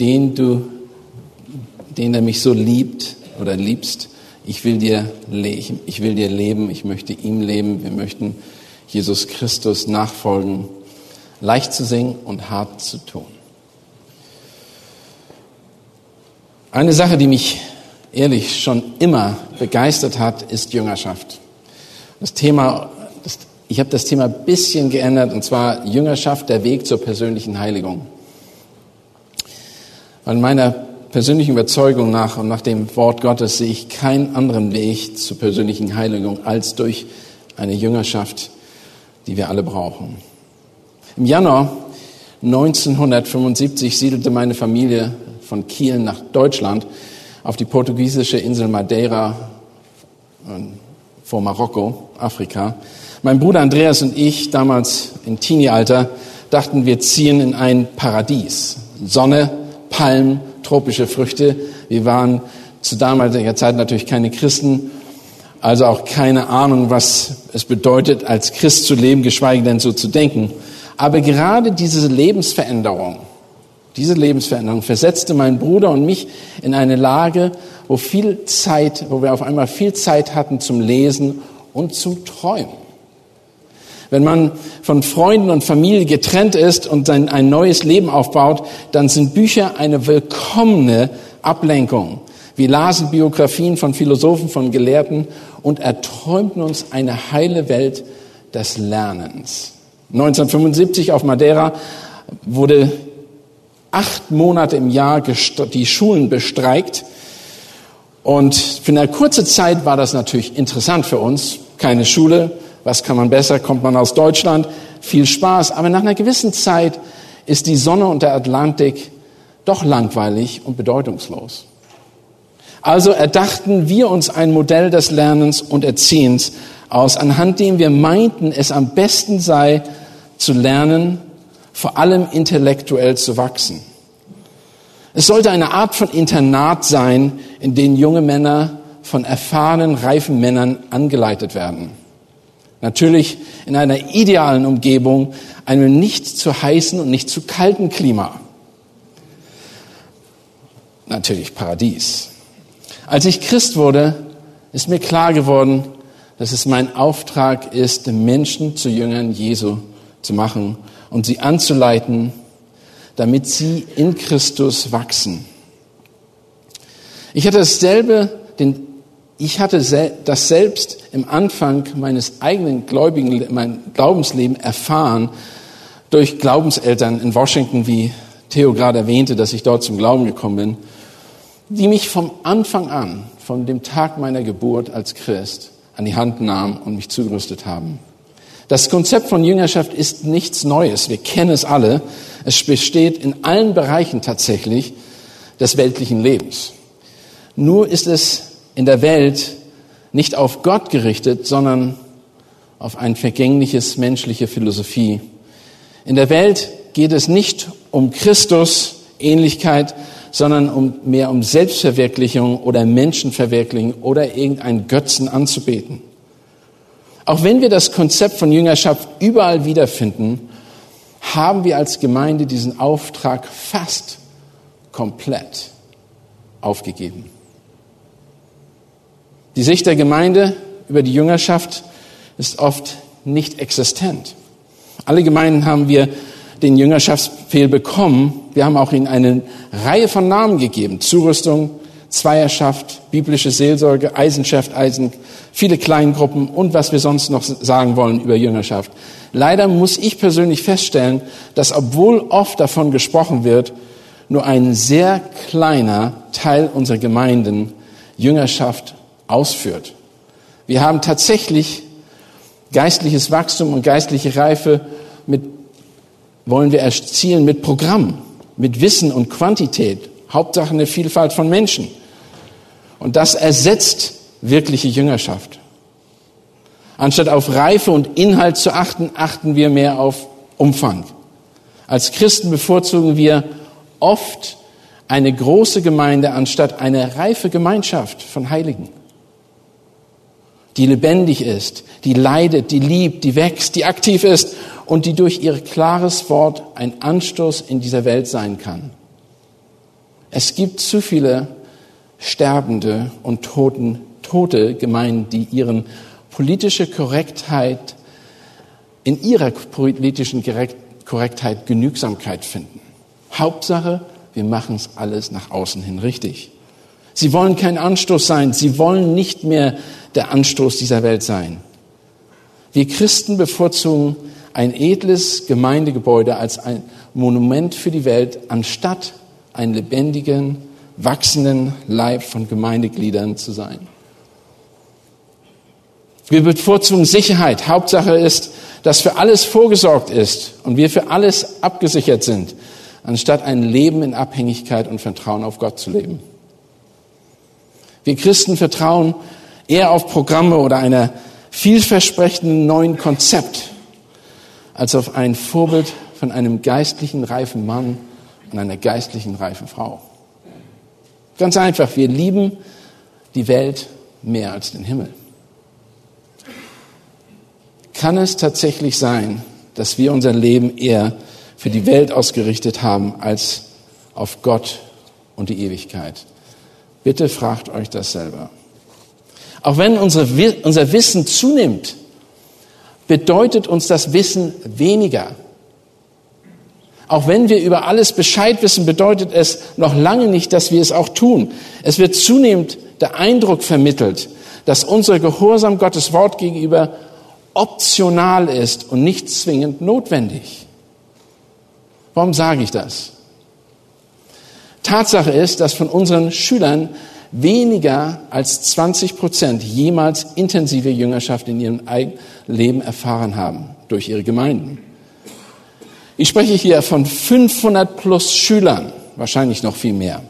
den du, den der mich so liebt oder liebst, ich will dir leben, ich will dir leben, ich möchte ihm leben, wir möchten Jesus Christus nachfolgen, leicht zu singen und hart zu tun. Eine Sache, die mich ehrlich schon immer begeistert hat, ist Jüngerschaft. Das Thema, ich habe das Thema ein bisschen geändert, und zwar Jüngerschaft, der Weg zur persönlichen Heiligung. Weil meiner persönlichen Überzeugung nach und nach dem Wort Gottes sehe ich keinen anderen Weg zur persönlichen Heiligung als durch eine Jüngerschaft, die wir alle brauchen. Im Januar 1975 siedelte meine Familie von Kiel nach Deutschland auf die portugiesische Insel Madeira vor Marokko, Afrika. Mein Bruder Andreas und ich, damals im Teenie-Alter, dachten, wir ziehen in ein Paradies. Sonne, Palmen, tropische Früchte. Wir waren zu damaliger Zeit natürlich keine Christen, also auch keine Ahnung, was es bedeutet, als Christ zu leben, geschweige denn so zu denken. Aber gerade diese Lebensveränderung, diese Lebensveränderung versetzte meinen Bruder und mich in eine Lage, wo viel Zeit, wo wir auf einmal viel Zeit hatten zum Lesen und zum Träumen. Wenn man von Freunden und Familie getrennt ist und ein, ein neues Leben aufbaut, dann sind Bücher eine willkommene Ablenkung. Wir lasen Biografien von Philosophen, von Gelehrten und erträumten uns eine heile Welt des Lernens. 1975 auf Madeira wurde acht Monate im Jahr die Schulen bestreikt. Und für eine kurze Zeit war das natürlich interessant für uns. Keine Schule, was kann man besser? Kommt man aus Deutschland? Viel Spaß. Aber nach einer gewissen Zeit ist die Sonne und der Atlantik doch langweilig und bedeutungslos. Also erdachten wir uns ein Modell des Lernens und Erziehens aus, anhand dem wir meinten, es am besten sei, zu lernen, vor allem intellektuell zu wachsen. Es sollte eine Art von Internat sein, in dem junge Männer von erfahrenen, reifen Männern angeleitet werden. Natürlich in einer idealen Umgebung, einem nicht zu heißen und nicht zu kalten Klima. Natürlich Paradies. Als ich Christ wurde, ist mir klar geworden, dass es mein Auftrag ist, Menschen zu Jüngern Jesu zu machen und sie anzuleiten, damit sie in Christus wachsen. Ich hatte dasselbe, den ich hatte das selbst im Anfang meines eigenen gläubigen, mein Glaubensleben erfahren durch Glaubenseltern in Washington, wie Theo gerade erwähnte, dass ich dort zum Glauben gekommen bin, die mich vom Anfang an, von dem Tag meiner Geburt als Christ, an die Hand nahmen und mich zugerüstet haben. Das Konzept von Jüngerschaft ist nichts Neues. Wir kennen es alle. Es besteht in allen Bereichen tatsächlich des weltlichen Lebens. Nur ist es in der Welt nicht auf Gott gerichtet, sondern auf ein vergängliches menschliche Philosophie. In der Welt geht es nicht um Christus Ähnlichkeit, sondern um, mehr um Selbstverwirklichung oder Menschenverwirklichung oder irgendeinen Götzen anzubeten. Auch wenn wir das Konzept von Jüngerschaft überall wiederfinden, haben wir als Gemeinde diesen Auftrag fast komplett aufgegeben. Die Sicht der Gemeinde über die Jüngerschaft ist oft nicht existent. Alle Gemeinden haben wir den Jüngerschaftsbefehl bekommen. Wir haben auch ihnen eine Reihe von Namen gegeben. Zurüstung, Zweierschaft, biblische Seelsorge, Eisenschaft, Eisen, viele Kleingruppen und was wir sonst noch sagen wollen über Jüngerschaft. Leider muss ich persönlich feststellen, dass obwohl oft davon gesprochen wird, nur ein sehr kleiner Teil unserer Gemeinden Jüngerschaft ausführt. Wir haben tatsächlich geistliches Wachstum und geistliche Reife mit, wollen wir erzielen mit Programm, mit Wissen und Quantität Hauptsache eine Vielfalt von Menschen. Und das ersetzt wirkliche Jüngerschaft. Anstatt auf Reife und Inhalt zu achten, achten wir mehr auf Umfang. Als Christen bevorzugen wir oft eine große Gemeinde anstatt eine reife Gemeinschaft von Heiligen, die lebendig ist, die leidet, die liebt, die wächst, die aktiv ist und die durch ihr klares Wort ein Anstoß in dieser Welt sein kann. Es gibt zu viele sterbende und toten, tote Gemeinden, die ihren politische Korrektheit in ihrer politischen Korrektheit Genügsamkeit finden. Hauptsache, wir machen es alles nach außen hin richtig. Sie wollen kein Anstoß sein. Sie wollen nicht mehr der Anstoß dieser Welt sein. Wir Christen bevorzugen ein edles Gemeindegebäude als ein Monument für die Welt, anstatt einen lebendigen, wachsenden Leib von Gemeindegliedern zu sein. Wir bevorzugen Sicherheit. Hauptsache ist, dass für alles vorgesorgt ist und wir für alles abgesichert sind, anstatt ein Leben in Abhängigkeit und Vertrauen auf Gott zu leben. Wir Christen vertrauen eher auf Programme oder einer vielversprechenden neuen Konzept als auf ein Vorbild von einem geistlichen reifen Mann und einer geistlichen reifen Frau. Ganz einfach, wir lieben die Welt mehr als den Himmel. Kann es tatsächlich sein, dass wir unser Leben eher für die Welt ausgerichtet haben als auf Gott und die Ewigkeit? Bitte fragt euch das selber. Auch wenn unsere, unser Wissen zunimmt, bedeutet uns das Wissen weniger. Auch wenn wir über alles Bescheid wissen, bedeutet es noch lange nicht, dass wir es auch tun. Es wird zunehmend der Eindruck vermittelt, dass unser Gehorsam Gottes Wort gegenüber optional ist und nicht zwingend notwendig. Warum sage ich das? Tatsache ist, dass von unseren Schülern weniger als 20 Prozent jemals intensive Jüngerschaft in ihrem Leben erfahren haben durch ihre Gemeinden. Ich spreche hier von 500 plus Schülern, wahrscheinlich noch viel mehr,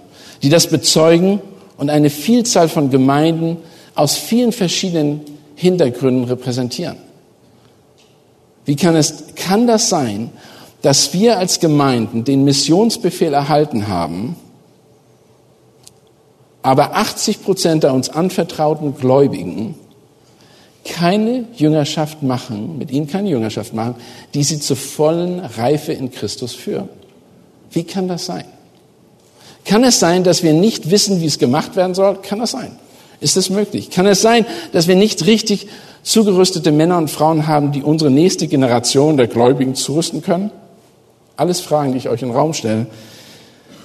die das bezeugen und eine Vielzahl von Gemeinden aus vielen verschiedenen Hintergründen repräsentieren. Wie kann es, kann das sein, dass wir als Gemeinden den Missionsbefehl erhalten haben, aber 80 Prozent der uns anvertrauten Gläubigen keine Jüngerschaft machen, mit ihnen keine Jüngerschaft machen, die sie zur vollen Reife in Christus führen. Wie kann das sein? Kann es sein, dass wir nicht wissen, wie es gemacht werden soll? Kann das sein? Ist es möglich? Kann es sein, dass wir nicht richtig zugerüstete Männer und Frauen haben, die unsere nächste Generation der Gläubigen zurüsten können? Alles Fragen, die ich euch in den Raum stelle.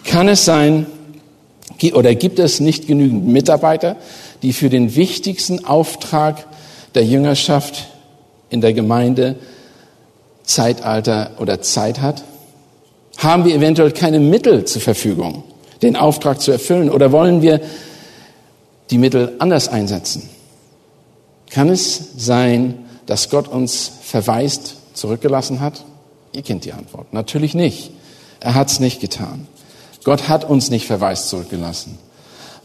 Kann es sein, oder gibt es nicht genügend Mitarbeiter, die für den wichtigsten Auftrag der Jüngerschaft in der Gemeinde Zeitalter oder Zeit hat? Haben wir eventuell keine Mittel zur Verfügung, den Auftrag zu erfüllen? Oder wollen wir die Mittel anders einsetzen? Kann es sein, dass Gott uns verwaist zurückgelassen hat? Ihr kennt die Antwort. Natürlich nicht. Er hat es nicht getan. Gott hat uns nicht verwaist zurückgelassen.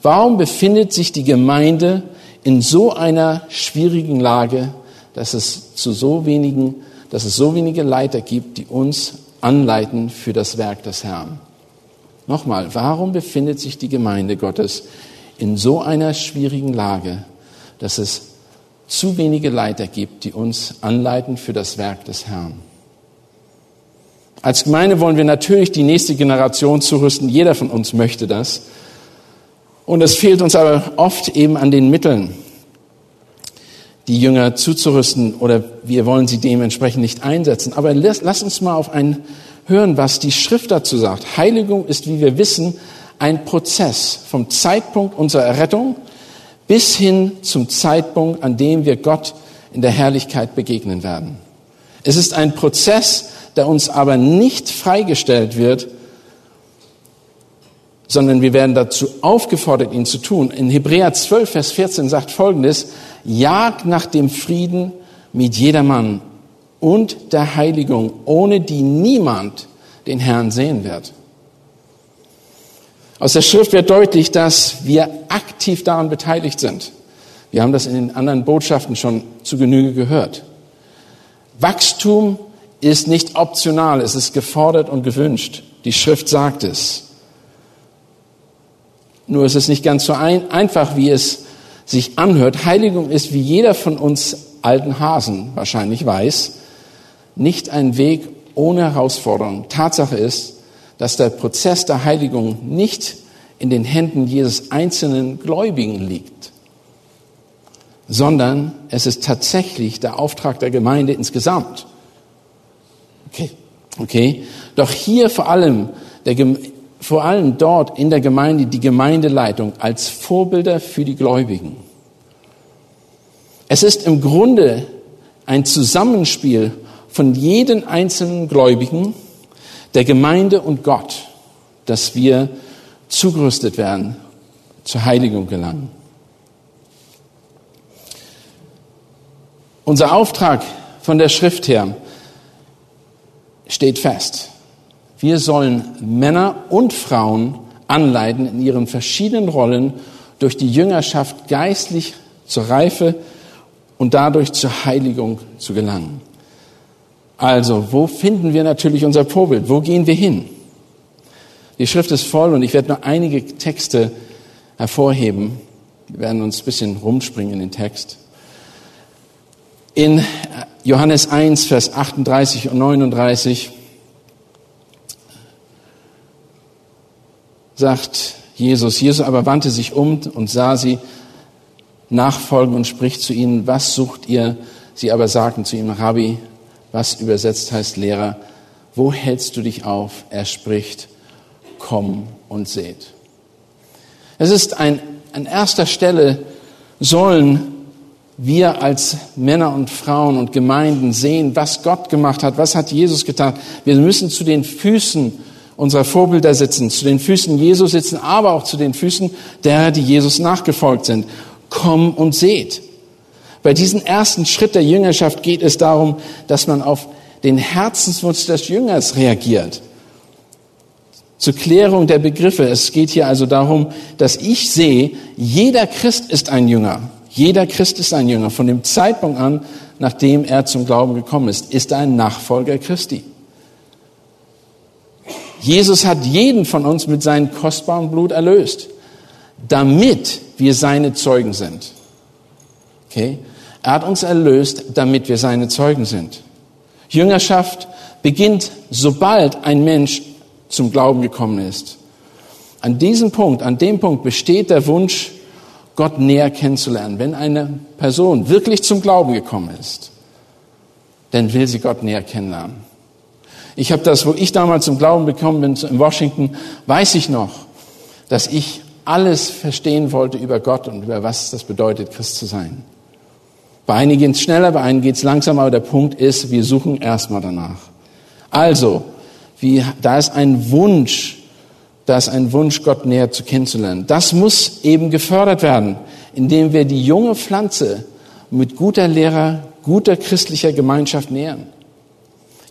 Warum befindet sich die Gemeinde in so einer schwierigen Lage, dass es zu so wenigen, dass es so wenige Leiter gibt, die uns anleiten für das Werk des Herrn? Nochmal, warum befindet sich die Gemeinde Gottes in so einer schwierigen Lage, dass es zu wenige Leiter gibt, die uns anleiten für das Werk des Herrn. Als Gemeinde wollen wir natürlich die nächste Generation zurüsten. Jeder von uns möchte das. Und es fehlt uns aber oft eben an den Mitteln, die Jünger zuzurüsten oder wir wollen sie dementsprechend nicht einsetzen. Aber lass, uns mal auf ein hören, was die Schrift dazu sagt. Heiligung ist, wie wir wissen, ein Prozess vom Zeitpunkt unserer Errettung bis hin zum Zeitpunkt, an dem wir Gott in der Herrlichkeit begegnen werden. Es ist ein Prozess, der uns aber nicht freigestellt wird, sondern wir werden dazu aufgefordert, ihn zu tun. In Hebräer 12, Vers 14 sagt Folgendes, jagt nach dem Frieden mit jedermann und der Heiligung, ohne die niemand den Herrn sehen wird. Aus der Schrift wird deutlich, dass wir aktiv daran beteiligt sind. Wir haben das in den anderen Botschaften schon zu Genüge gehört. Wachstum ist nicht optional, es ist gefordert und gewünscht. Die Schrift sagt es. Nur ist es nicht ganz so ein, einfach, wie es sich anhört. Heiligung ist, wie jeder von uns alten Hasen wahrscheinlich weiß, nicht ein Weg ohne Herausforderung. Tatsache ist, dass der Prozess der Heiligung nicht in den Händen jedes einzelnen Gläubigen liegt, sondern es ist tatsächlich der Auftrag der Gemeinde insgesamt. Okay, okay. Doch hier vor allem, der, vor allem dort in der Gemeinde die Gemeindeleitung als Vorbilder für die Gläubigen. Es ist im Grunde ein Zusammenspiel von jedem einzelnen Gläubigen, der Gemeinde und Gott, dass wir zugerüstet werden, zur Heiligung gelangen. Unser Auftrag von der Schrift her steht fest. Wir sollen Männer und Frauen anleiten, in ihren verschiedenen Rollen durch die Jüngerschaft geistlich zur Reife und dadurch zur Heiligung zu gelangen. Also, wo finden wir natürlich unser Vorbild? Wo gehen wir hin? Die Schrift ist voll und ich werde nur einige Texte hervorheben. Wir werden uns ein bisschen rumspringen in den Text. In Johannes 1, Vers 38 und 39 sagt Jesus, Jesus aber wandte sich um und sah sie nachfolgen und spricht zu ihnen, was sucht ihr? Sie aber sagten zu ihm, Rabbi, was übersetzt heißt Lehrer, wo hältst du dich auf? Er spricht, komm und seht. Es ist ein, an erster Stelle sollen wir als Männer und Frauen und Gemeinden sehen, was Gott gemacht hat, was hat Jesus getan. Wir müssen zu den Füßen unserer Vorbilder sitzen, zu den Füßen Jesus sitzen, aber auch zu den Füßen derer, die Jesus nachgefolgt sind. Komm und seht. Bei diesem ersten Schritt der Jüngerschaft geht es darum, dass man auf den Herzenswunsch des Jüngers reagiert. Zur Klärung der Begriffe. Es geht hier also darum, dass ich sehe, jeder Christ ist ein Jünger. Jeder Christ ist ein Jünger. Von dem Zeitpunkt an, nachdem er zum Glauben gekommen ist, ist er ein Nachfolger Christi. Jesus hat jeden von uns mit seinem kostbaren Blut erlöst, damit wir seine Zeugen sind. Okay? Er hat uns erlöst, damit wir seine Zeugen sind. Jüngerschaft beginnt, sobald ein Mensch zum Glauben gekommen ist. An diesem Punkt, an dem Punkt besteht der Wunsch, Gott näher kennenzulernen. Wenn eine Person wirklich zum Glauben gekommen ist, dann will sie Gott näher kennenlernen. Ich habe das, wo ich damals zum Glauben gekommen bin, in Washington, weiß ich noch, dass ich alles verstehen wollte über Gott und über was das bedeutet, Christ zu sein. Bei einigen geht es schneller, bei einigen geht es langsamer, aber der Punkt ist, wir suchen erstmal danach. Also, wie, da ist ein Wunsch, da ist ein Wunsch, Gott näher zu kennenzulernen. Das muss eben gefördert werden, indem wir die junge Pflanze mit guter Lehrer, guter christlicher Gemeinschaft nähern.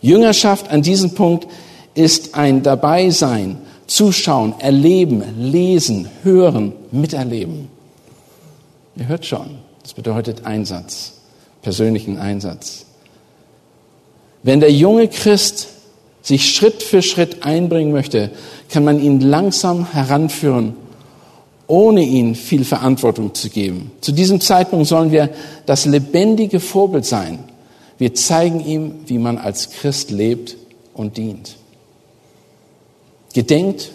Jüngerschaft an diesem Punkt ist ein Dabeisein, Zuschauen, Erleben, Lesen, Hören, Miterleben. Ihr hört schon, das bedeutet Einsatz, persönlichen Einsatz. Wenn der junge Christ sich Schritt für Schritt einbringen möchte, kann man ihn langsam heranführen, ohne ihn viel Verantwortung zu geben. Zu diesem Zeitpunkt sollen wir das lebendige Vorbild sein. Wir zeigen ihm, wie man als Christ lebt und dient. Gedenkt,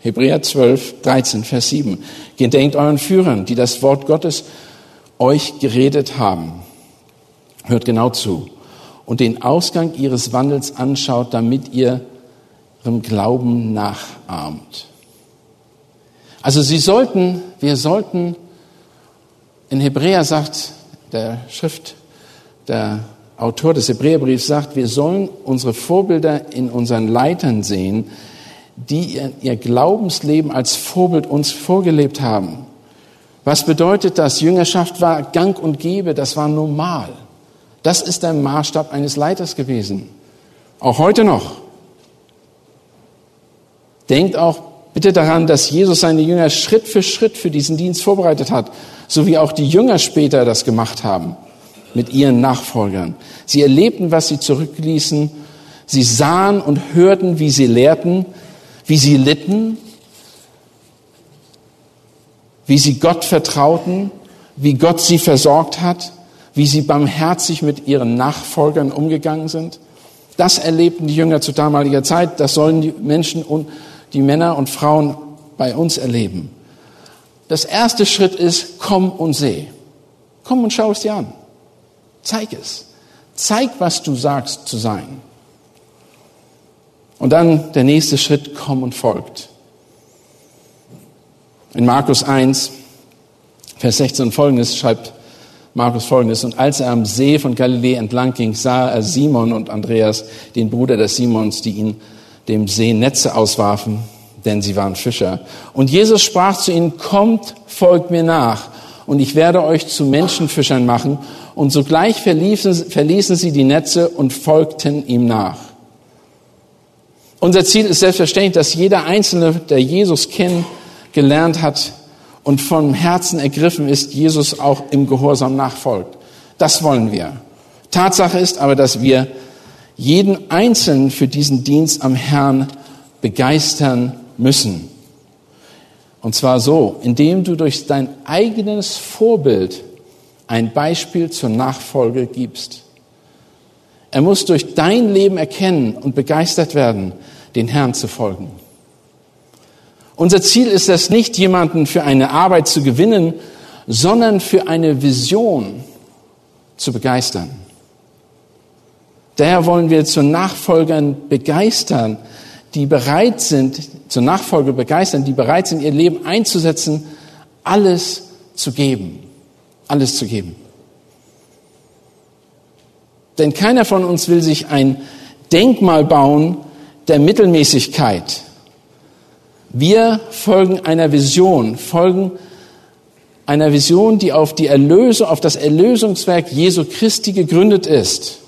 Hebräer 12, 13, Vers 7, gedenkt euren Führern, die das Wort Gottes euch geredet haben. Hört genau zu und den Ausgang ihres Wandels anschaut, damit ihr ihrem Glauben nachahmt. Also sie sollten, wir sollten, in Hebräer sagt der Schrift, der Autor des Hebräerbriefs sagt, wir sollen unsere Vorbilder in unseren Leitern sehen, die ihr Glaubensleben als Vorbild uns vorgelebt haben. Was bedeutet das? Jüngerschaft war gang und gäbe, das war normal. Das ist der Maßstab eines Leiters gewesen. Auch heute noch. Denkt auch Bitte daran, dass Jesus seine Jünger Schritt für Schritt für diesen Dienst vorbereitet hat, so wie auch die Jünger später das gemacht haben mit ihren Nachfolgern. Sie erlebten, was sie zurückließen. Sie sahen und hörten, wie sie lehrten, wie sie litten, wie sie Gott vertrauten, wie Gott sie versorgt hat, wie sie barmherzig mit ihren Nachfolgern umgegangen sind. Das erlebten die Jünger zu damaliger Zeit. Das sollen die Menschen und die Männer und Frauen bei uns erleben. Das erste Schritt ist, komm und seh. Komm und schau es dir an. Zeig es. Zeig, was du sagst zu sein. Und dann der nächste Schritt, komm und folgt. In Markus 1, Vers 16 und folgendes schreibt Markus folgendes. Und als er am See von Galiläa entlang ging, sah er Simon und Andreas, den Bruder des Simons, die ihn dem See Netze auswarfen, denn sie waren Fischer. Und Jesus sprach zu ihnen, kommt, folgt mir nach, und ich werde euch zu Menschenfischern machen. Und sogleich verließen, verließen sie die Netze und folgten ihm nach. Unser Ziel ist selbstverständlich, dass jeder Einzelne, der Jesus kennengelernt hat und vom Herzen ergriffen ist, Jesus auch im Gehorsam nachfolgt. Das wollen wir. Tatsache ist aber, dass wir jeden Einzelnen für diesen Dienst am Herrn begeistern müssen. Und zwar so, indem du durch dein eigenes Vorbild ein Beispiel zur Nachfolge gibst. Er muss durch dein Leben erkennen und begeistert werden, den Herrn zu folgen. Unser Ziel ist es nicht, jemanden für eine Arbeit zu gewinnen, sondern für eine Vision zu begeistern. Daher wollen wir zu Nachfolgern begeistern, die bereit sind, zur Nachfolge begeistern, die bereit sind, ihr Leben einzusetzen, alles zu geben. Alles zu geben. Denn keiner von uns will sich ein Denkmal bauen der Mittelmäßigkeit. Wir folgen einer Vision, folgen einer Vision, die auf die Erlösung, auf das Erlösungswerk Jesu Christi gegründet ist.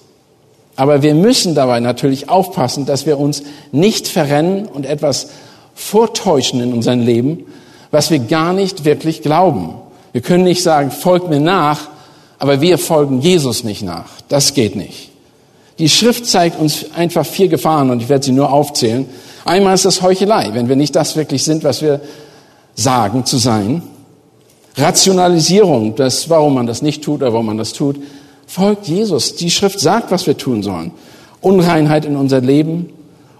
Aber wir müssen dabei natürlich aufpassen, dass wir uns nicht verrennen und etwas vortäuschen in unserem Leben, was wir gar nicht wirklich glauben. Wir können nicht sagen, folgt mir nach, aber wir folgen Jesus nicht nach. Das geht nicht. Die Schrift zeigt uns einfach vier Gefahren und ich werde sie nur aufzählen. Einmal ist das Heuchelei, wenn wir nicht das wirklich sind, was wir sagen zu sein. Rationalisierung, das, warum man das nicht tut oder warum man das tut. Folgt Jesus. Die Schrift sagt, was wir tun sollen. Unreinheit in unser Leben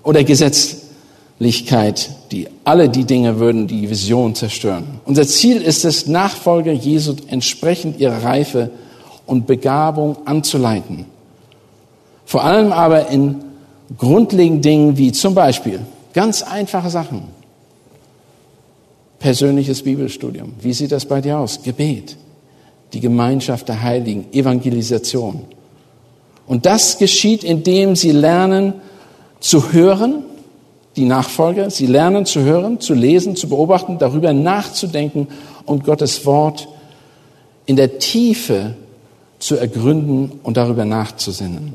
oder Gesetzlichkeit, die alle die Dinge würden die Vision zerstören. Unser Ziel ist es, Nachfolger Jesu entsprechend ihrer Reife und Begabung anzuleiten. Vor allem aber in grundlegenden Dingen wie zum Beispiel ganz einfache Sachen. Persönliches Bibelstudium. Wie sieht das bei dir aus? Gebet die Gemeinschaft der Heiligen, Evangelisation. Und das geschieht, indem sie lernen zu hören, die Nachfolger, sie lernen zu hören, zu lesen, zu beobachten, darüber nachzudenken und Gottes Wort in der Tiefe zu ergründen und darüber nachzusinnen.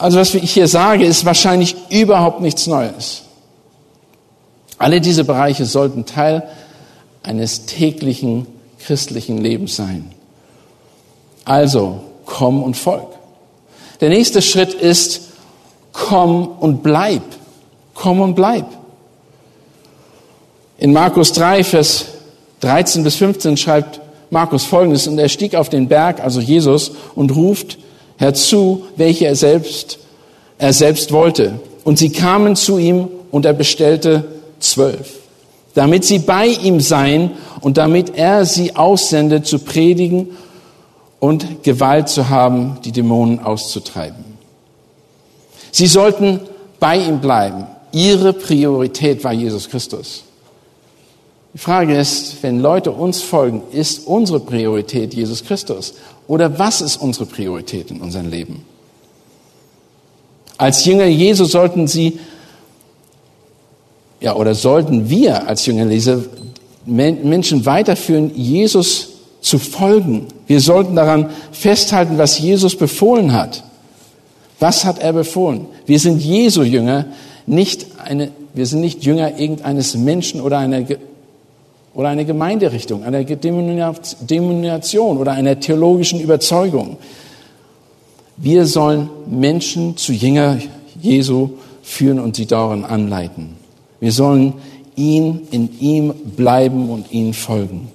Also was ich hier sage, ist wahrscheinlich überhaupt nichts Neues. Alle diese Bereiche sollten Teil eines täglichen christlichen Lebens sein. Also, komm und folg. Der nächste Schritt ist, komm und bleib. Komm und bleib. In Markus 3, Vers 13 bis 15 schreibt Markus folgendes, und er stieg auf den Berg, also Jesus, und ruft herzu, welche er selbst, er selbst wollte. Und sie kamen zu ihm und er bestellte zwölf damit sie bei ihm seien und damit er sie aussendet, zu predigen und Gewalt zu haben, die Dämonen auszutreiben. Sie sollten bei ihm bleiben. Ihre Priorität war Jesus Christus. Die Frage ist, wenn Leute uns folgen, ist unsere Priorität Jesus Christus? Oder was ist unsere Priorität in unserem Leben? Als Jünger Jesu sollten sie ja, oder sollten wir als Jünger Leser Menschen weiterführen, Jesus zu folgen. Wir sollten daran festhalten, was Jesus befohlen hat. Was hat er befohlen? Wir sind Jesu Jünger, nicht eine wir sind nicht Jünger irgendeines Menschen oder einer, oder einer Gemeinderichtung, einer Denomination oder einer theologischen Überzeugung. Wir sollen Menschen zu Jünger Jesu führen und sie darin anleiten. Wir sollen ihn, in ihm bleiben und ihn folgen.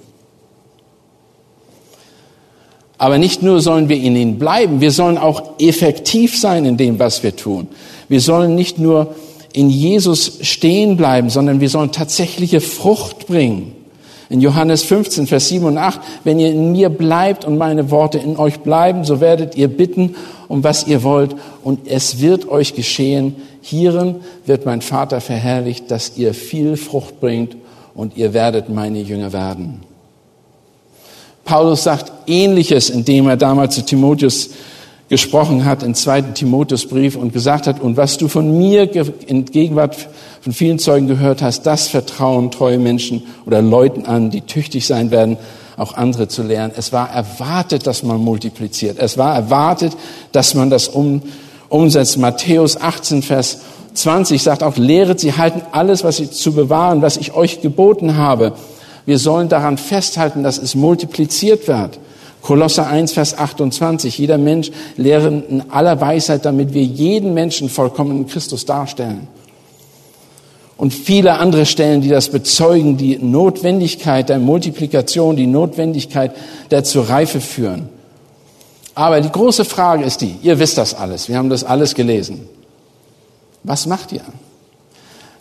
Aber nicht nur sollen wir in ihm bleiben, wir sollen auch effektiv sein in dem, was wir tun. Wir sollen nicht nur in Jesus stehen bleiben, sondern wir sollen tatsächliche Frucht bringen. In Johannes 15, Vers 7 und 8, wenn ihr in mir bleibt und meine Worte in euch bleiben, so werdet ihr bitten, um was ihr wollt, und es wird euch geschehen. Hierin wird mein Vater verherrlicht, dass ihr viel Frucht bringt und ihr werdet meine Jünger werden. Paulus sagt Ähnliches, indem er damals zu Timotheus gesprochen hat, im zweiten Timotheusbrief und gesagt hat, und was du von mir in Gegenwart von vielen Zeugen gehört hast, das vertrauen treue Menschen oder Leuten an, die tüchtig sein werden, auch andere zu lernen. Es war erwartet, dass man multipliziert. Es war erwartet, dass man das um, umsetzt. Matthäus 18, Vers 20 sagt auch, lehret sie halten alles, was sie zu bewahren, was ich euch geboten habe. Wir sollen daran festhalten, dass es multipliziert wird. Kolosser 1, Vers 28. Jeder Mensch lehre in aller Weisheit, damit wir jeden Menschen vollkommen in Christus darstellen und viele andere Stellen, die das bezeugen, die Notwendigkeit der Multiplikation, die Notwendigkeit der zur Reife führen. Aber die große Frage ist die, ihr wisst das alles, wir haben das alles gelesen. Was macht ihr?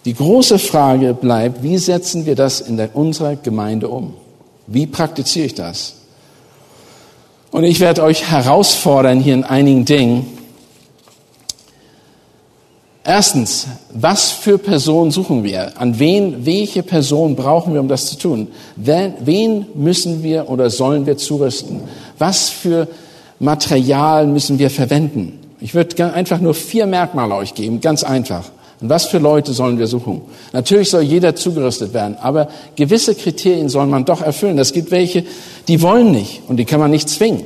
Die große Frage bleibt, wie setzen wir das in der, unserer Gemeinde um? Wie praktiziere ich das? Und ich werde euch herausfordern hier in einigen Dingen, Erstens, was für Personen suchen wir? An wen, welche Person brauchen wir, um das zu tun? Wen müssen wir oder sollen wir zurüsten? Was für Material müssen wir verwenden? Ich würde einfach nur vier Merkmale euch geben, ganz einfach. Und was für Leute sollen wir suchen? Natürlich soll jeder zugerüstet werden, aber gewisse Kriterien soll man doch erfüllen. Es gibt welche, die wollen nicht und die kann man nicht zwingen.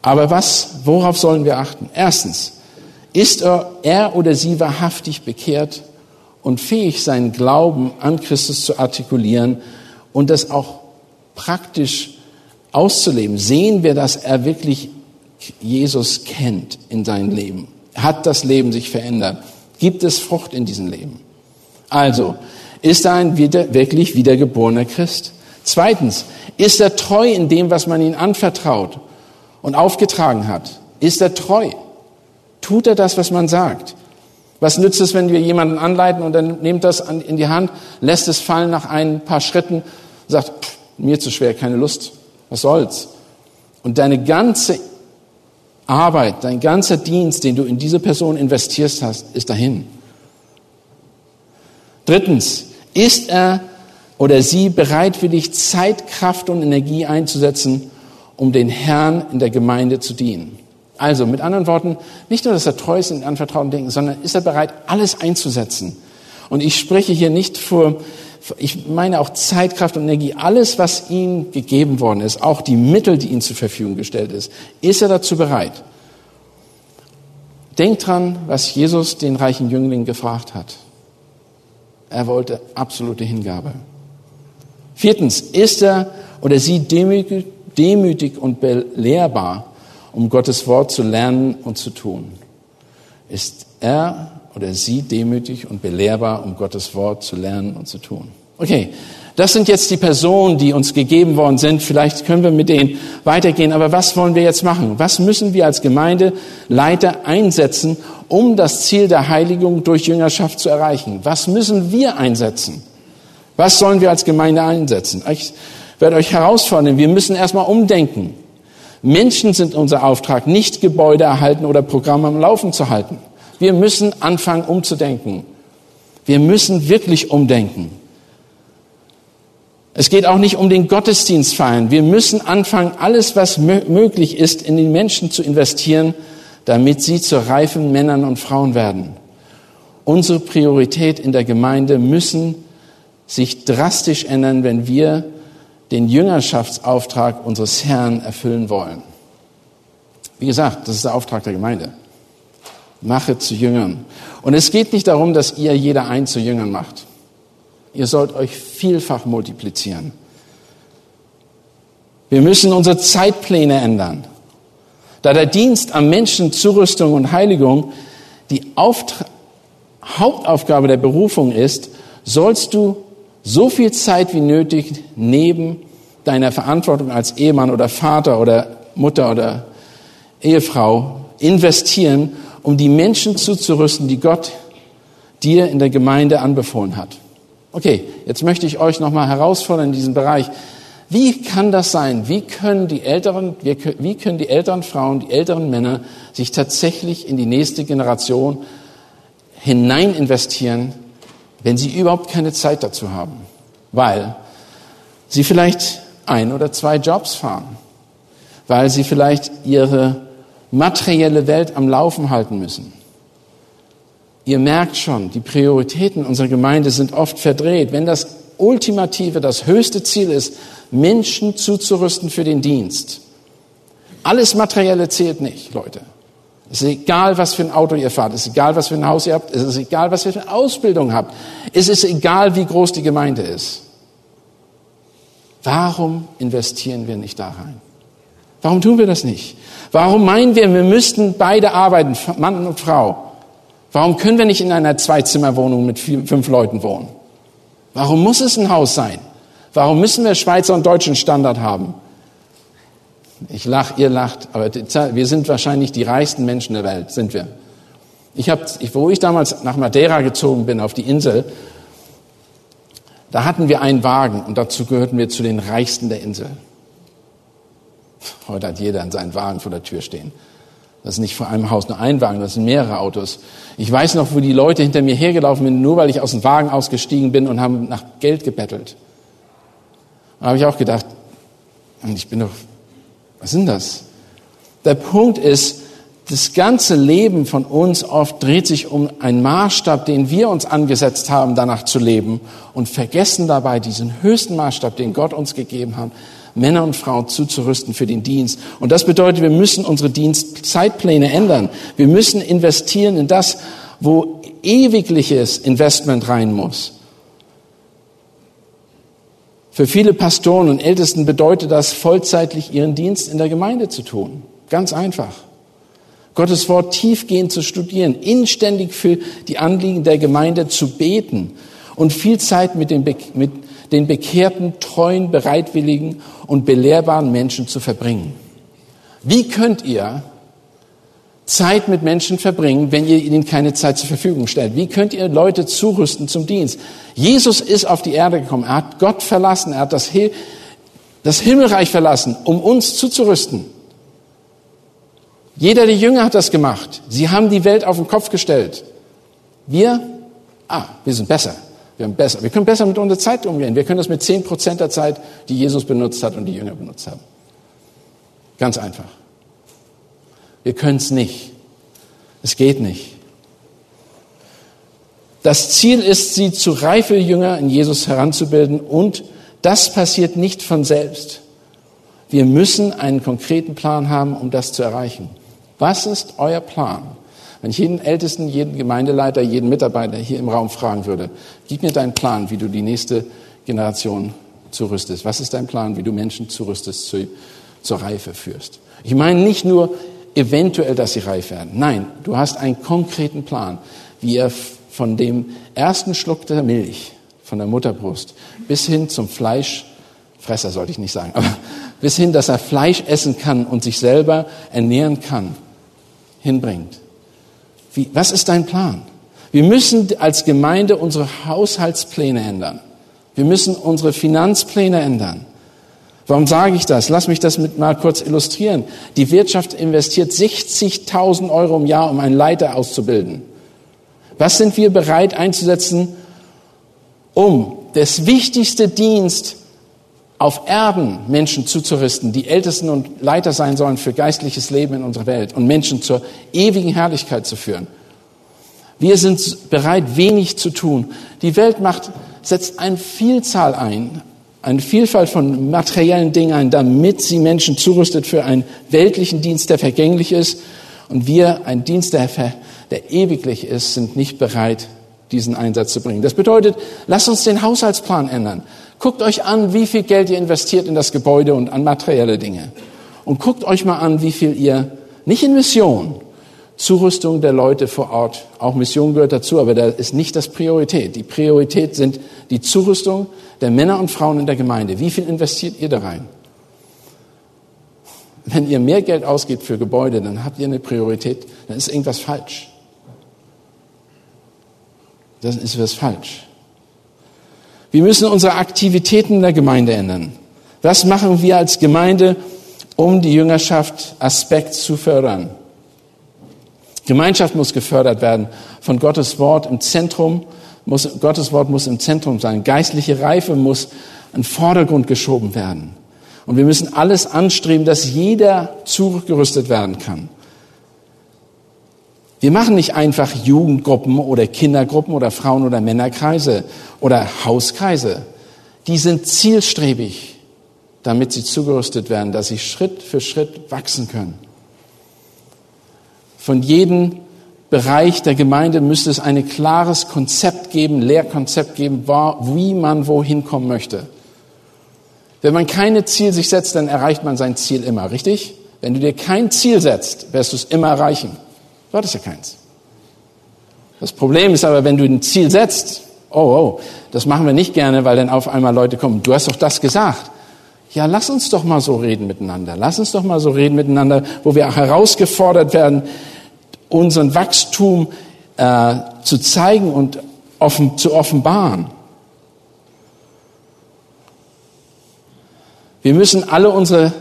Aber was, worauf sollen wir achten? Erstens, ist er oder sie wahrhaftig bekehrt und fähig, seinen Glauben an Christus zu artikulieren und das auch praktisch auszuleben? Sehen wir, dass er wirklich Jesus kennt in seinem Leben? Hat das Leben sich verändert? Gibt es Frucht in diesem Leben? Also, ist er ein wieder, wirklich wiedergeborener Christ? Zweitens, ist er treu in dem, was man ihm anvertraut und aufgetragen hat? Ist er treu? Tut er das, was man sagt? Was nützt es, wenn wir jemanden anleiten und dann nimmt das in die Hand, lässt es fallen nach ein paar Schritten, sagt, pff, mir zu schwer, keine Lust, was soll's? Und deine ganze Arbeit, dein ganzer Dienst, den du in diese Person investierst hast, ist dahin. Drittens, ist er oder sie bereitwillig Zeit, Kraft und Energie einzusetzen, um den Herrn in der Gemeinde zu dienen? Also mit anderen Worten, nicht nur, dass er treu ist in anvertrauten Dingen, sondern ist er bereit, alles einzusetzen. Und ich spreche hier nicht vor, ich meine auch Zeit, Kraft und Energie, alles, was ihm gegeben worden ist, auch die Mittel, die ihm zur Verfügung gestellt ist, ist er dazu bereit. Denkt dran, was Jesus den reichen Jüngling gefragt hat. Er wollte absolute Hingabe. Viertens, ist er oder sie demütig, und belehrbar um Gottes Wort zu lernen und zu tun? Ist er oder sie demütig und belehrbar, um Gottes Wort zu lernen und zu tun? Okay, das sind jetzt die Personen, die uns gegeben worden sind. Vielleicht können wir mit denen weitergehen. Aber was wollen wir jetzt machen? Was müssen wir als Gemeindeleiter einsetzen, um das Ziel der Heiligung durch Jüngerschaft zu erreichen? Was müssen wir einsetzen? Was sollen wir als Gemeinde einsetzen? Ich werde euch herausfordern. Wir müssen erstmal umdenken. Menschen sind unser Auftrag, nicht Gebäude erhalten oder Programme am Laufen zu halten. Wir müssen anfangen umzudenken. Wir müssen wirklich umdenken. Es geht auch nicht um den Gottesdienst feiern. Wir müssen anfangen, alles, was möglich ist, in den Menschen zu investieren, damit sie zu reifen Männern und Frauen werden. Unsere Priorität in der Gemeinde müssen sich drastisch ändern, wenn wir den Jüngerschaftsauftrag unseres Herrn erfüllen wollen. Wie gesagt, das ist der Auftrag der Gemeinde. Mache zu Jüngern. Und es geht nicht darum, dass ihr jeder ein zu Jüngern macht. Ihr sollt euch vielfach multiplizieren. Wir müssen unsere Zeitpläne ändern. Da der Dienst am Menschen, Zurüstung und Heiligung die Auftra Hauptaufgabe der Berufung ist, sollst du so viel Zeit wie nötig neben deiner Verantwortung als Ehemann oder Vater oder Mutter oder Ehefrau investieren, um die Menschen zuzurüsten, die Gott dir in der Gemeinde anbefohlen hat. Okay, jetzt möchte ich euch nochmal herausfordern in diesem Bereich. Wie kann das sein? Wie können die älteren, wie können die älteren Frauen, die älteren Männer sich tatsächlich in die nächste Generation hinein investieren, wenn sie überhaupt keine Zeit dazu haben? Weil sie vielleicht ein oder zwei Jobs fahren, weil sie vielleicht ihre materielle Welt am Laufen halten müssen. Ihr merkt schon, die Prioritäten unserer Gemeinde sind oft verdreht. Wenn das ultimative, das höchste Ziel ist, Menschen zuzurüsten für den Dienst. Alles Materielle zählt nicht, Leute. Es ist egal, was für ein Auto ihr fahrt. Es ist egal, was für ein Haus ihr habt. Es ist egal, was ihr für eine Ausbildung habt. Es ist egal, wie groß die Gemeinde ist. Warum investieren wir nicht da rein? Warum tun wir das nicht? Warum meinen wir, wir müssten beide arbeiten, Mann und Frau? Warum können wir nicht in einer Zweizimmerwohnung mit fünf Leuten wohnen? Warum muss es ein Haus sein? Warum müssen wir Schweizer und deutschen Standard haben? Ich lach, ihr lacht, aber wir sind wahrscheinlich die reichsten Menschen der Welt, sind wir. Ich habe, wo ich damals nach Madeira gezogen bin, auf die Insel, da hatten wir einen Wagen und dazu gehörten wir zu den reichsten der Insel. Heute hat jeder seinen Wagen vor der Tür stehen. Das ist nicht vor einem Haus nur ein Wagen, das sind mehrere Autos. Ich weiß noch, wo die Leute hinter mir hergelaufen sind, nur weil ich aus dem Wagen ausgestiegen bin und haben nach Geld gebettelt. Da habe ich auch gedacht, ich bin doch, was sind das? Der Punkt ist, das ganze Leben von uns oft dreht sich um einen Maßstab, den wir uns angesetzt haben, danach zu leben und vergessen dabei diesen höchsten Maßstab, den Gott uns gegeben hat, Männer und Frauen zuzurüsten für den Dienst. Und das bedeutet, wir müssen unsere Dienstzeitpläne ändern. Wir müssen investieren in das, wo ewigliches Investment rein muss. Für viele Pastoren und Ältesten bedeutet das, vollzeitlich ihren Dienst in der Gemeinde zu tun. Ganz einfach. Gottes Wort tiefgehend zu studieren, inständig für die Anliegen der Gemeinde zu beten und viel Zeit mit den, mit den bekehrten, treuen, bereitwilligen und belehrbaren Menschen zu verbringen. Wie könnt ihr Zeit mit Menschen verbringen, wenn ihr ihnen keine Zeit zur Verfügung stellt? Wie könnt ihr Leute zurüsten zum Dienst? Jesus ist auf die Erde gekommen. Er hat Gott verlassen. Er hat das, Hil das Himmelreich verlassen, um uns zuzurüsten. Jeder der Jünger hat das gemacht. Sie haben die Welt auf den Kopf gestellt. Wir, ah, wir sind besser. Wir, haben besser. wir können besser mit unserer Zeit umgehen. Wir können das mit zehn Prozent der Zeit, die Jesus benutzt hat und die Jünger benutzt haben. Ganz einfach. Wir können es nicht. Es geht nicht. Das Ziel ist, sie zu reife Jünger in Jesus heranzubilden und das passiert nicht von selbst. Wir müssen einen konkreten Plan haben, um das zu erreichen. Was ist euer Plan? Wenn ich jeden Ältesten, jeden Gemeindeleiter, jeden Mitarbeiter hier im Raum fragen würde, gib mir deinen Plan, wie du die nächste Generation zurüstest. Was ist dein Plan, wie du Menschen zurüstest, zu, zur Reife führst? Ich meine nicht nur eventuell, dass sie reif werden. Nein, du hast einen konkreten Plan, wie er von dem ersten Schluck der Milch, von der Mutterbrust, bis hin zum Fleischfresser sollte ich nicht sagen, aber bis hin, dass er Fleisch essen kann und sich selber ernähren kann, hinbringt. Wie, was ist dein Plan? Wir müssen als Gemeinde unsere Haushaltspläne ändern. Wir müssen unsere Finanzpläne ändern. Warum sage ich das? Lass mich das mit mal kurz illustrieren. Die Wirtschaft investiert 60.000 Euro im Jahr, um einen Leiter auszubilden. Was sind wir bereit einzusetzen, um das wichtigste Dienst auf Erden Menschen zuzurüsten, die Ältesten und Leiter sein sollen für geistliches Leben in unserer Welt und Menschen zur ewigen Herrlichkeit zu führen. Wir sind bereit, wenig zu tun. Die Welt macht, setzt eine Vielzahl ein, eine Vielfalt von materiellen Dingen ein, damit sie Menschen zurüstet für einen weltlichen Dienst, der vergänglich ist und wir einen Dienst, der, der ewiglich ist, sind nicht bereit, diesen Einsatz zu bringen. Das bedeutet, lasst uns den Haushaltsplan ändern. Guckt euch an, wie viel Geld ihr investiert in das Gebäude und an materielle Dinge. Und guckt euch mal an, wie viel ihr, nicht in Mission, Zurüstung der Leute vor Ort. Auch Mission gehört dazu, aber da ist nicht das Priorität. Die Priorität sind die Zurüstung der Männer und Frauen in der Gemeinde. Wie viel investiert ihr da rein? Wenn ihr mehr Geld ausgebt für Gebäude, dann habt ihr eine Priorität, dann ist irgendwas falsch. Dann ist was falsch. Wir müssen unsere Aktivitäten in der Gemeinde ändern. Was machen wir als Gemeinde, um die Jüngerschaft Aspekt zu fördern? Gemeinschaft muss gefördert werden von Gottes Wort im Zentrum. Muss, Gottes Wort muss im Zentrum sein. Geistliche Reife muss in Vordergrund geschoben werden. Und wir müssen alles anstreben, dass jeder zurückgerüstet werden kann. Wir machen nicht einfach Jugendgruppen oder Kindergruppen oder Frauen- oder Männerkreise oder Hauskreise. Die sind zielstrebig, damit sie zugerüstet werden, dass sie Schritt für Schritt wachsen können. Von jedem Bereich der Gemeinde müsste es ein klares Konzept geben, Lehrkonzept geben, wie man wohin kommen möchte. Wenn man keine Ziel sich setzt, dann erreicht man sein Ziel immer, richtig? Wenn du dir kein Ziel setzt, wirst du es immer erreichen. Du hattest ja keins. Das Problem ist aber, wenn du ein Ziel setzt, oh, oh, das machen wir nicht gerne, weil dann auf einmal Leute kommen, du hast doch das gesagt. Ja, lass uns doch mal so reden miteinander. Lass uns doch mal so reden miteinander, wo wir auch herausgefordert werden, unseren Wachstum äh, zu zeigen und offen, zu offenbaren. Wir müssen alle unsere,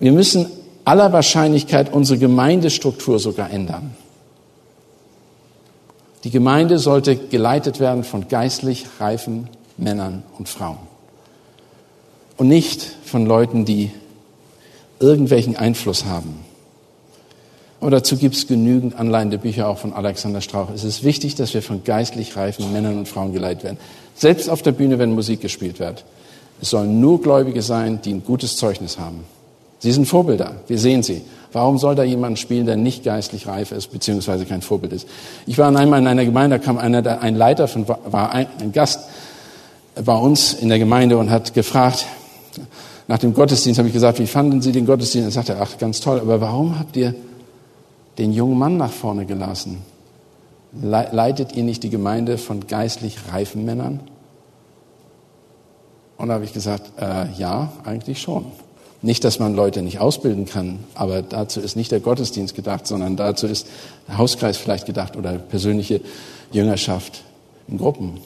wir müssen aller Wahrscheinlichkeit unsere Gemeindestruktur sogar ändern. Die Gemeinde sollte geleitet werden von geistlich reifen Männern und Frauen und nicht von Leuten, die irgendwelchen Einfluss haben. Und dazu gibt es genügend anleitende Bücher auch von Alexander Strauch. Es ist wichtig, dass wir von geistlich reifen Männern und Frauen geleitet werden. Selbst auf der Bühne, wenn Musik gespielt wird. Es sollen nur Gläubige sein, die ein gutes Zeugnis haben. Sie sind Vorbilder. Wir sehen sie. Warum soll da jemand spielen, der nicht geistlich reif ist, beziehungsweise kein Vorbild ist? Ich war einmal in einer Gemeinde, da kam einer, ein Leiter von, war ein, ein Gast bei uns in der Gemeinde und hat gefragt, nach dem Gottesdienst habe ich gesagt, wie fanden Sie den Gottesdienst? Er sagte, ach, ganz toll, aber warum habt ihr den jungen Mann nach vorne gelassen? Leitet ihr nicht die Gemeinde von geistlich reifen Männern? Und da habe ich gesagt, äh, ja, eigentlich schon. Nicht, dass man Leute nicht ausbilden kann, aber dazu ist nicht der Gottesdienst gedacht, sondern dazu ist der Hauskreis vielleicht gedacht oder persönliche Jüngerschaft in Gruppen.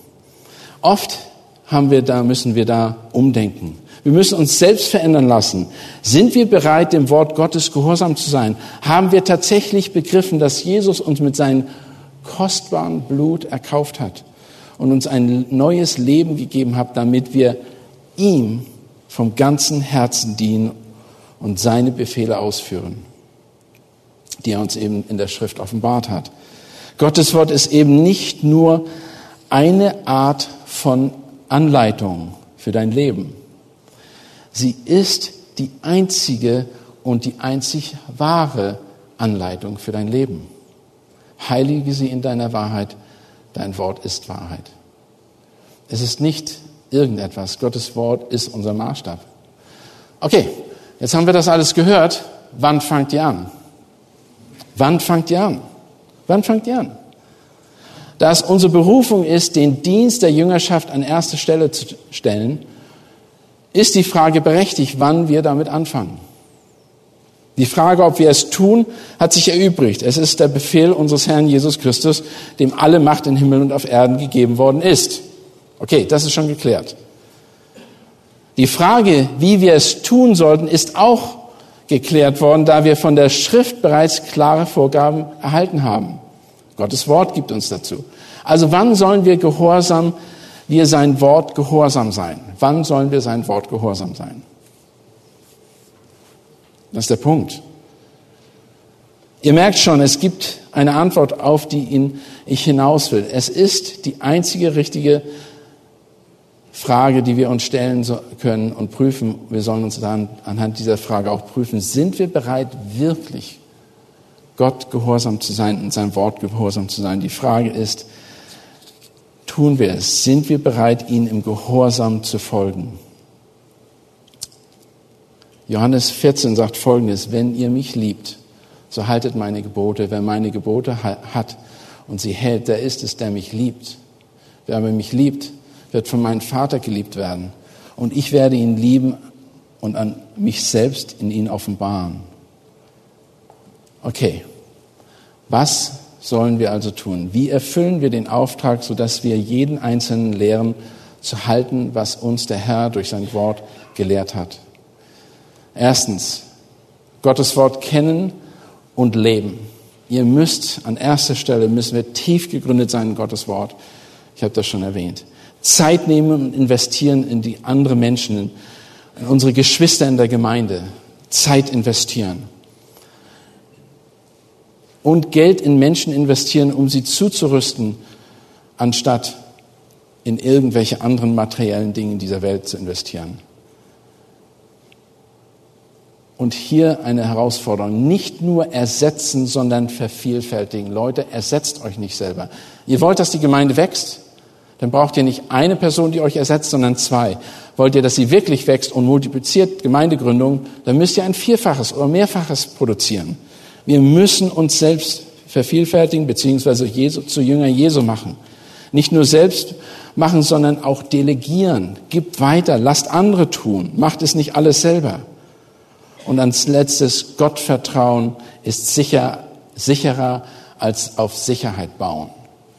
Oft haben wir da, müssen wir da umdenken. Wir müssen uns selbst verändern lassen. Sind wir bereit, dem Wort Gottes gehorsam zu sein? Haben wir tatsächlich begriffen, dass Jesus uns mit seinem kostbaren Blut erkauft hat und uns ein neues Leben gegeben hat, damit wir ihm vom ganzen Herzen dienen und seine Befehle ausführen, die er uns eben in der Schrift offenbart hat. Gottes Wort ist eben nicht nur eine Art von Anleitung für dein Leben. Sie ist die einzige und die einzig wahre Anleitung für dein Leben. Heilige sie in deiner Wahrheit. Dein Wort ist Wahrheit. Es ist nicht irgendetwas. Gottes Wort ist unser Maßstab. Okay, jetzt haben wir das alles gehört. Wann fangt ihr an? Wann fangt ihr an? Wann fangt ihr an? Da es unsere Berufung ist, den Dienst der Jüngerschaft an erste Stelle zu stellen, ist die Frage berechtigt, wann wir damit anfangen. Die Frage, ob wir es tun, hat sich erübrigt. Es ist der Befehl unseres Herrn Jesus Christus, dem alle Macht in Himmel und auf Erden gegeben worden ist. Okay, das ist schon geklärt. Die Frage, wie wir es tun sollten, ist auch geklärt worden, da wir von der Schrift bereits klare Vorgaben erhalten haben. Gottes Wort gibt uns dazu. Also wann sollen wir gehorsam, wir sein Wort gehorsam sein? Wann sollen wir sein Wort gehorsam sein? Das ist der Punkt. Ihr merkt schon, es gibt eine Antwort, auf die ich hinaus will. Es ist die einzige richtige Frage, die wir uns stellen können und prüfen. Wir sollen uns dann anhand dieser Frage auch prüfen, sind wir bereit, wirklich Gott gehorsam zu sein und sein Wort gehorsam zu sein. Die Frage ist, tun wir es? Sind wir bereit, ihm im Gehorsam zu folgen? Johannes 14 sagt Folgendes, wenn ihr mich liebt, so haltet meine Gebote. Wer meine Gebote hat und sie hält, der ist es, der mich liebt. Wer aber mich liebt, wird von meinem Vater geliebt werden. Und ich werde ihn lieben und an mich selbst in ihn offenbaren. Okay, was sollen wir also tun? Wie erfüllen wir den Auftrag, sodass wir jeden Einzelnen lehren, zu halten, was uns der Herr durch sein Wort gelehrt hat? Erstens, Gottes Wort kennen und leben. Ihr müsst, an erster Stelle müssen wir tief gegründet sein in Gottes Wort. Ich habe das schon erwähnt. Zeit nehmen und investieren in die anderen Menschen, in unsere Geschwister in der Gemeinde. Zeit investieren. Und Geld in Menschen investieren, um sie zuzurüsten, anstatt in irgendwelche anderen materiellen Dinge dieser Welt zu investieren. Und hier eine Herausforderung. Nicht nur ersetzen, sondern vervielfältigen. Leute, ersetzt euch nicht selber. Ihr wollt, dass die Gemeinde wächst? Dann braucht ihr nicht eine Person, die euch ersetzt, sondern zwei. Wollt ihr, dass sie wirklich wächst und multipliziert Gemeindegründung, dann müsst ihr ein Vierfaches oder Mehrfaches produzieren. Wir müssen uns selbst vervielfältigen, beziehungsweise zu Jünger Jesu machen. Nicht nur selbst machen, sondern auch delegieren. Gibt weiter, lasst andere tun. Macht es nicht alles selber. Und als letztes, Gottvertrauen ist sicher, sicherer als auf Sicherheit bauen.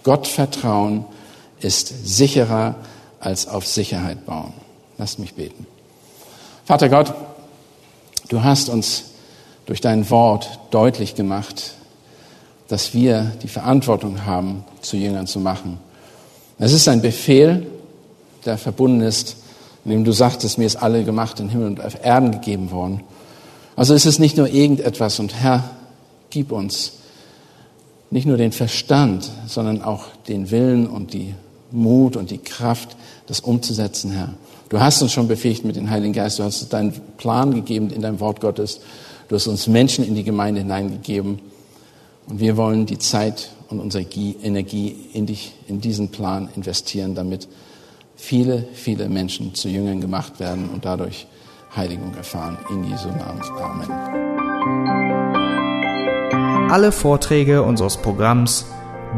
Gottvertrauen ist sicherer als auf Sicherheit bauen. Lasst mich beten. Vater Gott, du hast uns durch dein Wort deutlich gemacht, dass wir die Verantwortung haben, zu Jüngern zu machen. Es ist ein Befehl, der verbunden ist, indem du sagtest, mir ist alle gemacht in Himmel und auf Erden gegeben worden. Also ist es nicht nur irgendetwas und Herr, gib uns nicht nur den Verstand, sondern auch den Willen und die Mut und die Kraft, das umzusetzen, Herr. Du hast uns schon befähigt mit dem Heiligen Geist, du hast uns deinen Plan gegeben in deinem Wort Gottes, du hast uns Menschen in die Gemeinde hineingegeben und wir wollen die Zeit und unsere Energie in, dich, in diesen Plan investieren, damit viele, viele Menschen zu Jüngern gemacht werden und dadurch Heiligung erfahren. In Jesu Namen. Amen. Alle Vorträge unseres Programms,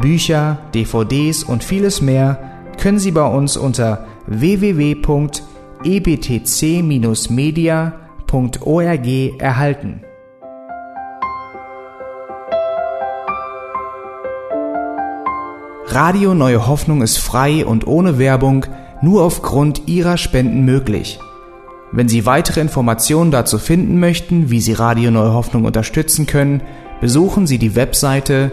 Bücher, DVDs und vieles mehr können Sie bei uns unter www.ebtc-media.org erhalten. Radio Neue Hoffnung ist frei und ohne Werbung nur aufgrund Ihrer Spenden möglich. Wenn Sie weitere Informationen dazu finden möchten, wie Sie Radio Neue Hoffnung unterstützen können, besuchen Sie die Webseite